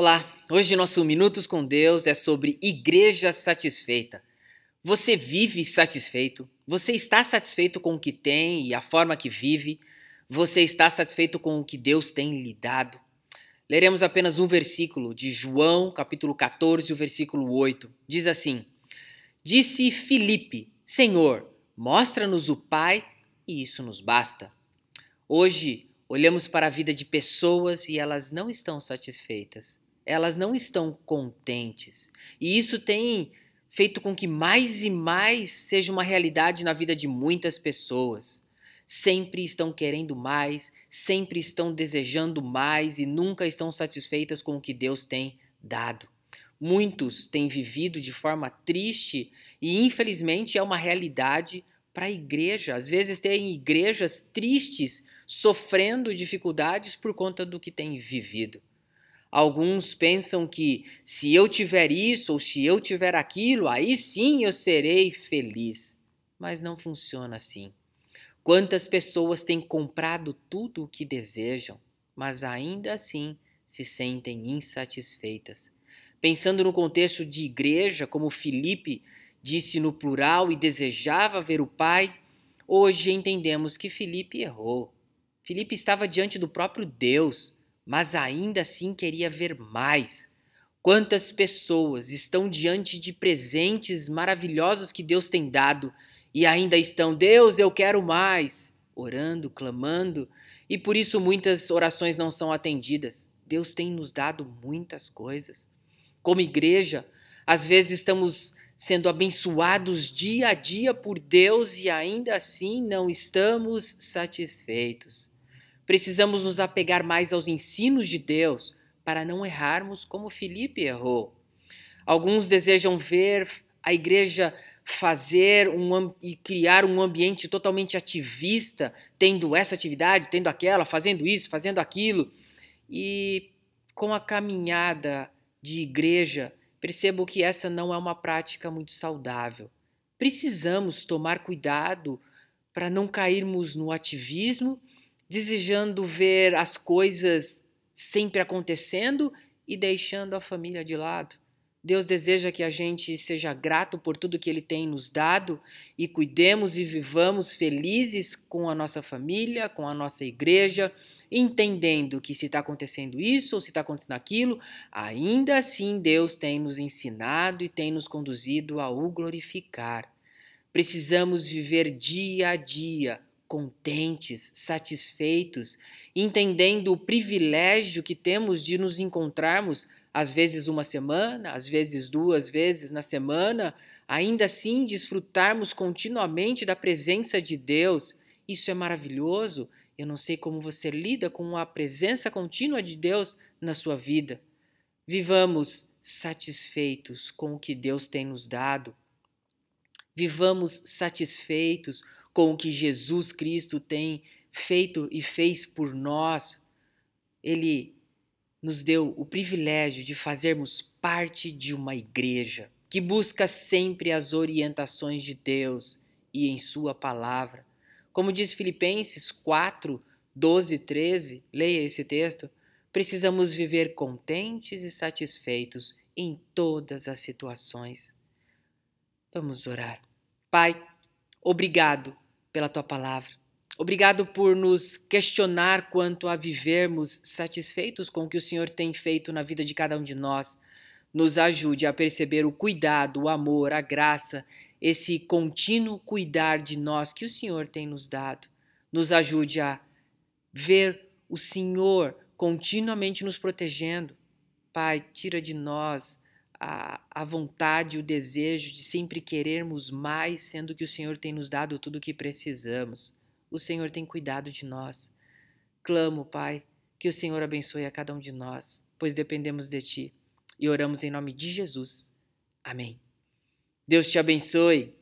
Olá, hoje nosso Minutos com Deus é sobre igreja satisfeita. Você vive satisfeito? Você está satisfeito com o que tem e a forma que vive? Você está satisfeito com o que Deus tem lhe dado? Leremos apenas um versículo de João, capítulo 14, o versículo 8. Diz assim: Disse Filipe: Senhor, mostra-nos o Pai e isso nos basta. Hoje, Olhamos para a vida de pessoas e elas não estão satisfeitas, elas não estão contentes. E isso tem feito com que mais e mais seja uma realidade na vida de muitas pessoas. Sempre estão querendo mais, sempre estão desejando mais e nunca estão satisfeitas com o que Deus tem dado. Muitos têm vivido de forma triste e, infelizmente, é uma realidade para a igreja. Às vezes, tem igrejas tristes sofrendo dificuldades por conta do que tem vivido. Alguns pensam que se eu tiver isso ou se eu tiver aquilo, aí sim eu serei feliz. Mas não funciona assim. Quantas pessoas têm comprado tudo o que desejam, mas ainda assim se sentem insatisfeitas? Pensando no contexto de igreja, como Filipe disse no plural e desejava ver o Pai, hoje entendemos que Filipe errou. Filipe estava diante do próprio Deus, mas ainda assim queria ver mais. Quantas pessoas estão diante de presentes maravilhosos que Deus tem dado e ainda estão, Deus, eu quero mais, orando, clamando, e por isso muitas orações não são atendidas. Deus tem nos dado muitas coisas. Como igreja, às vezes estamos sendo abençoados dia a dia por Deus e ainda assim não estamos satisfeitos. Precisamos nos apegar mais aos ensinos de Deus para não errarmos como Felipe errou. Alguns desejam ver a igreja fazer um, e criar um ambiente totalmente ativista, tendo essa atividade, tendo aquela, fazendo isso, fazendo aquilo. E com a caminhada de igreja, percebo que essa não é uma prática muito saudável. Precisamos tomar cuidado para não cairmos no ativismo desejando ver as coisas sempre acontecendo e deixando a família de lado. Deus deseja que a gente seja grato por tudo que Ele tem nos dado e cuidemos e vivamos felizes com a nossa família, com a nossa igreja, entendendo que se está acontecendo isso ou se está acontecendo aquilo, ainda assim Deus tem nos ensinado e tem nos conduzido a o glorificar. Precisamos viver dia a dia contentes, satisfeitos, entendendo o privilégio que temos de nos encontrarmos, às vezes uma semana, às vezes duas vezes na semana, ainda assim desfrutarmos continuamente da presença de Deus. Isso é maravilhoso. Eu não sei como você lida com a presença contínua de Deus na sua vida. Vivamos satisfeitos com o que Deus tem nos dado. Vivamos satisfeitos com o que Jesus Cristo tem feito e fez por nós. Ele nos deu o privilégio de fazermos parte de uma igreja que busca sempre as orientações de Deus e em Sua palavra. Como diz Filipenses 4, 12 e 13, leia esse texto. Precisamos viver contentes e satisfeitos em todas as situações. Vamos orar. Pai, obrigado pela tua palavra. Obrigado por nos questionar quanto a vivermos satisfeitos com o que o Senhor tem feito na vida de cada um de nós. Nos ajude a perceber o cuidado, o amor, a graça, esse contínuo cuidar de nós que o Senhor tem nos dado. Nos ajude a ver o Senhor continuamente nos protegendo. Pai, tira de nós a, a vontade, o desejo de sempre querermos mais, sendo que o Senhor tem nos dado tudo o que precisamos. O Senhor tem cuidado de nós. Clamo, Pai, que o Senhor abençoe a cada um de nós, pois dependemos de Ti. E oramos em nome de Jesus. Amém. Deus te abençoe.